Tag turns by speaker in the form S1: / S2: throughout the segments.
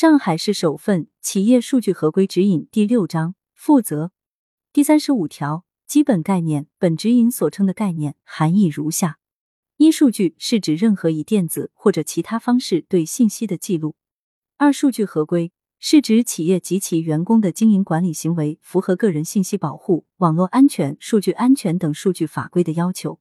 S1: 上海市首份《企业数据合规指引》第六章负责第三十五条基本概念。本指引所称的概念含义如下：一、数据是指任何以电子或者其他方式对信息的记录；二、数据合规是指企业及其员工的经营管理行为符合个人信息保护、网络安全、数据安全等数据法规的要求；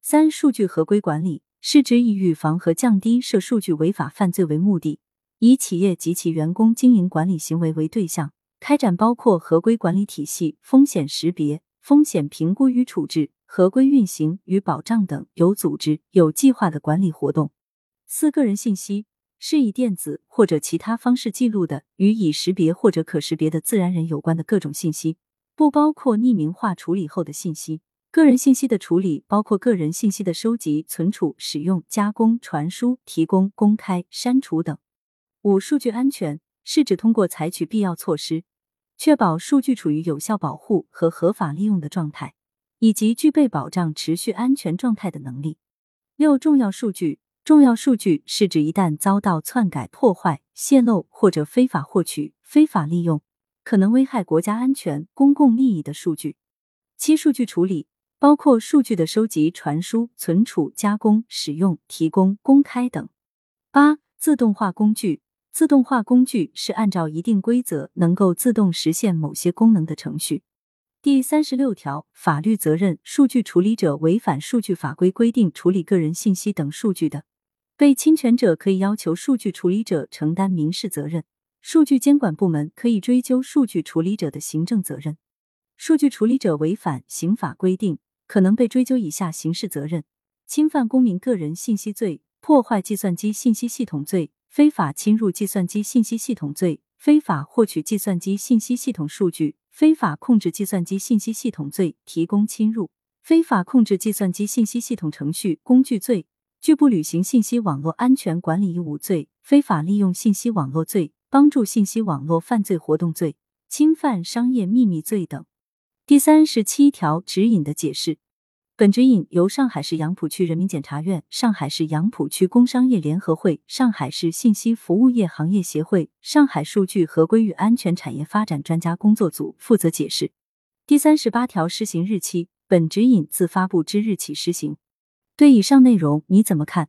S1: 三、数据合规管理是指以预防和降低涉数据违法犯罪为目的。以企业及其员工经营管理行为为对象，开展包括合规管理体系、风险识别、风险评估与处置、合规运行与保障等有组织、有计划的管理活动。四、个人信息是以电子或者其他方式记录的与已识别或者可识别的自然人有关的各种信息，不包括匿名化处理后的信息。个人信息的处理包括个人信息的收集、存储、使用、加工、传输、提供、公开、删除等。五、数据安全是指通过采取必要措施，确保数据处于有效保护和合法利用的状态，以及具备保障持续安全状态的能力。六、重要数据，重要数据是指一旦遭到篡改、破坏、泄露或者非法获取、非法利用，可能危害国家安全、公共利益的数据。七、数据处理包括数据的收集、传输、存储、加工、使用、提供、公开等。八、自动化工具。自动化工具是按照一定规则能够自动实现某些功能的程序。第三十六条，法律责任：数据处理者违反数据法规规定处理个人信息等数据的，被侵权者可以要求数据处理者承担民事责任；数据监管部门可以追究数据处理者的行政责任。数据处理者违反刑法规定，可能被追究以下刑事责任：侵犯公民个人信息罪、破坏计算机信息系统罪。非法侵入计算机信息系统罪、非法获取计算机信息系统数据、非法控制计算机信息系统罪、提供侵入、非法控制计算机信息系统程序工具罪、拒不履行信息网络安全管理义务罪、非法利用信息网络罪、帮助信息网络犯罪活动罪、侵犯商业秘密罪等。第三十七条指引的解释。本指引由上海市杨浦区人民检察院、上海市杨浦区工商业联合会、上海市信息服务业行业协会、上海数据合规与安全产业发展专家工作组负责解释。第三十八条施行日期：本指引自发布之日起施行。对以上内容你怎么看？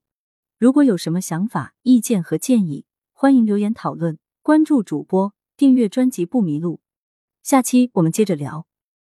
S1: 如果有什么想法、意见和建议，欢迎留言讨论。关注主播，订阅专辑不迷路。下期我们接着聊。